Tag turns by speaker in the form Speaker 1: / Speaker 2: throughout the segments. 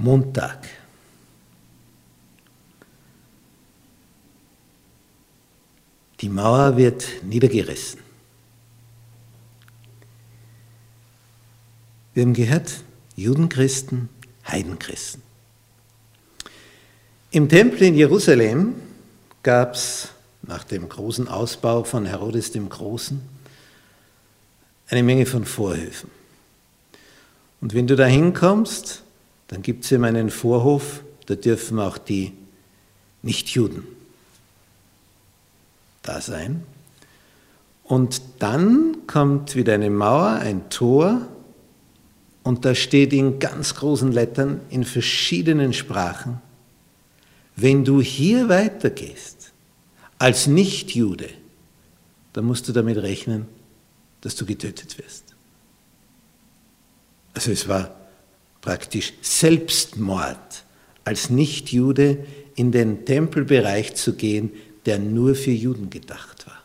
Speaker 1: Montag. Die Mauer wird niedergerissen. Wir haben gehört, Judenchristen, Heidenchristen. Im Tempel in Jerusalem gab es nach dem großen Ausbau von Herodes dem Großen eine Menge von Vorhöfen. Und wenn du da hinkommst, dann gibt es eben einen Vorhof, da dürfen auch die Nichtjuden da sein. Und dann kommt wieder eine Mauer, ein Tor, und da steht in ganz großen Lettern in verschiedenen Sprachen, wenn du hier weitergehst als Nichtjude, dann musst du damit rechnen, dass du getötet wirst. Also es war praktisch Selbstmord, als Nichtjude in den Tempelbereich zu gehen, der nur für Juden gedacht war.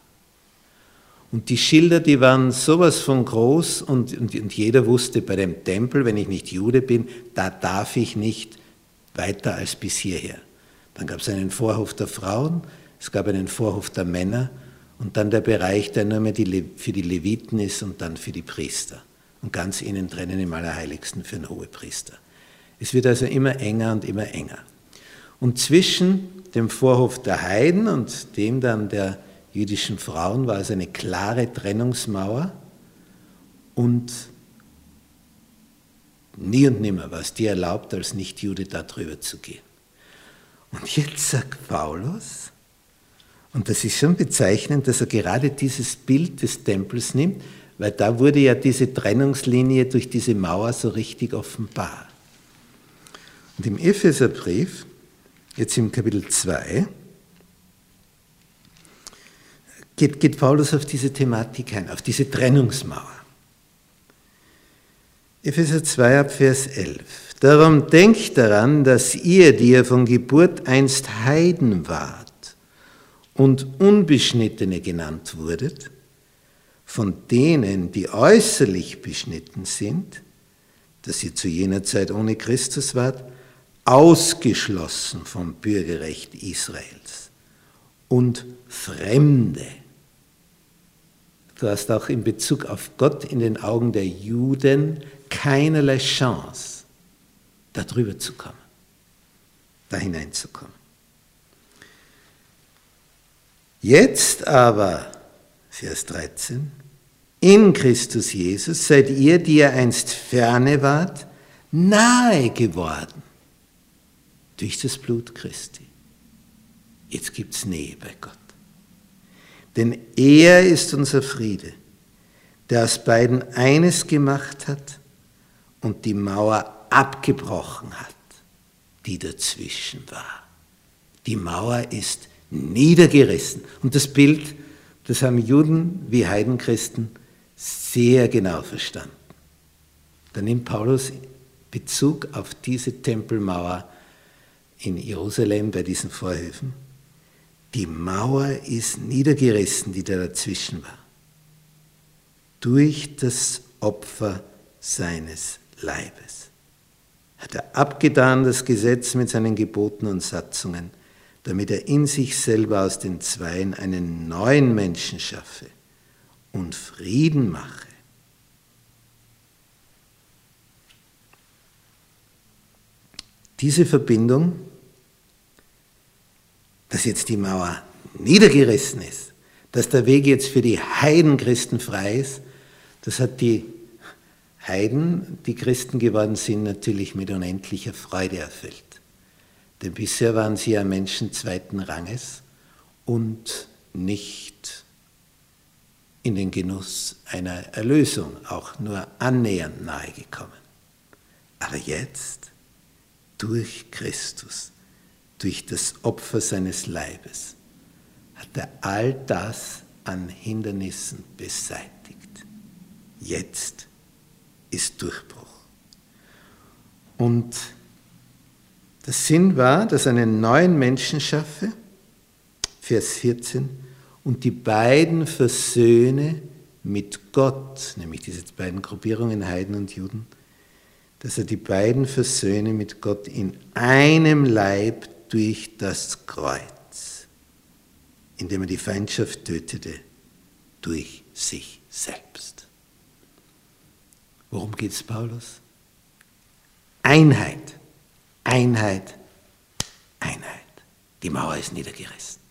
Speaker 1: Und die Schilder, die waren sowas von groß und, und, und jeder wusste bei dem Tempel, wenn ich nicht Jude bin, da darf ich nicht weiter als bis hierher. Dann gab es einen Vorhof der Frauen, es gab einen Vorhof der Männer und dann der Bereich, der nur mehr die, für die Leviten ist und dann für die Priester. Und ganz innen drinnen im Allerheiligsten für den Hohepriester. Es wird also immer enger und immer enger. Und zwischen dem Vorhof der Heiden und dem dann der jüdischen Frauen war es eine klare Trennungsmauer und nie und nimmer war es dir erlaubt, als Nichtjude da drüber zu gehen. Und jetzt sagt Paulus, und das ist schon bezeichnend, dass er gerade dieses Bild des Tempels nimmt, weil da wurde ja diese Trennungslinie durch diese Mauer so richtig offenbar. Und im Epheserbrief, jetzt im Kapitel 2, geht, geht Paulus auf diese Thematik ein, auf diese Trennungsmauer. Epheser 2 ab Vers 11. Darum denkt daran, dass ihr, die ihr von Geburt einst Heiden wart und Unbeschnittene genannt wurdet, von denen, die äußerlich beschnitten sind, dass ihr zu jener Zeit ohne Christus wart, ausgeschlossen vom Bürgerrecht Israels und Fremde Du hast auch in Bezug auf Gott in den Augen der Juden keinerlei Chance, darüber zu kommen, da hineinzukommen. Jetzt aber, Vers 13, in Christus Jesus seid ihr, die ihr einst ferne wart, nahe geworden durch das Blut Christi. Jetzt gibt es Nähe bei Gott. Denn er ist unser Friede, der aus beiden eines gemacht hat und die Mauer abgebrochen hat, die dazwischen war. Die Mauer ist niedergerissen. Und das Bild, das haben Juden wie Heidenchristen sehr genau verstanden. Da nimmt Paulus Bezug auf diese Tempelmauer in Jerusalem bei diesen Vorhöfen die Mauer ist niedergerissen, die da dazwischen war. Durch das Opfer seines Leibes. Hat er abgetan das Gesetz mit seinen Geboten und Satzungen, damit er in sich selber aus den Zweien einen neuen Menschen schaffe und Frieden mache. Diese Verbindung dass jetzt die Mauer niedergerissen ist, dass der Weg jetzt für die Heidenchristen frei ist, das hat die Heiden, die Christen geworden sind, natürlich mit unendlicher Freude erfüllt. Denn bisher waren sie ja Menschen zweiten Ranges und nicht in den Genuss einer Erlösung, auch nur annähernd nahegekommen. Aber jetzt, durch Christus, durch das Opfer seines Leibes hat er all das an Hindernissen beseitigt. Jetzt ist Durchbruch. Und der Sinn war, dass er einen neuen Menschen schaffe, Vers 14, und die beiden versöhne mit Gott, nämlich diese beiden Gruppierungen Heiden und Juden, dass er die beiden versöhne mit Gott in einem Leib durch das Kreuz, indem er die Feindschaft tötete durch sich selbst. Worum geht es Paulus? Einheit, Einheit, Einheit. Die Mauer ist niedergerissen.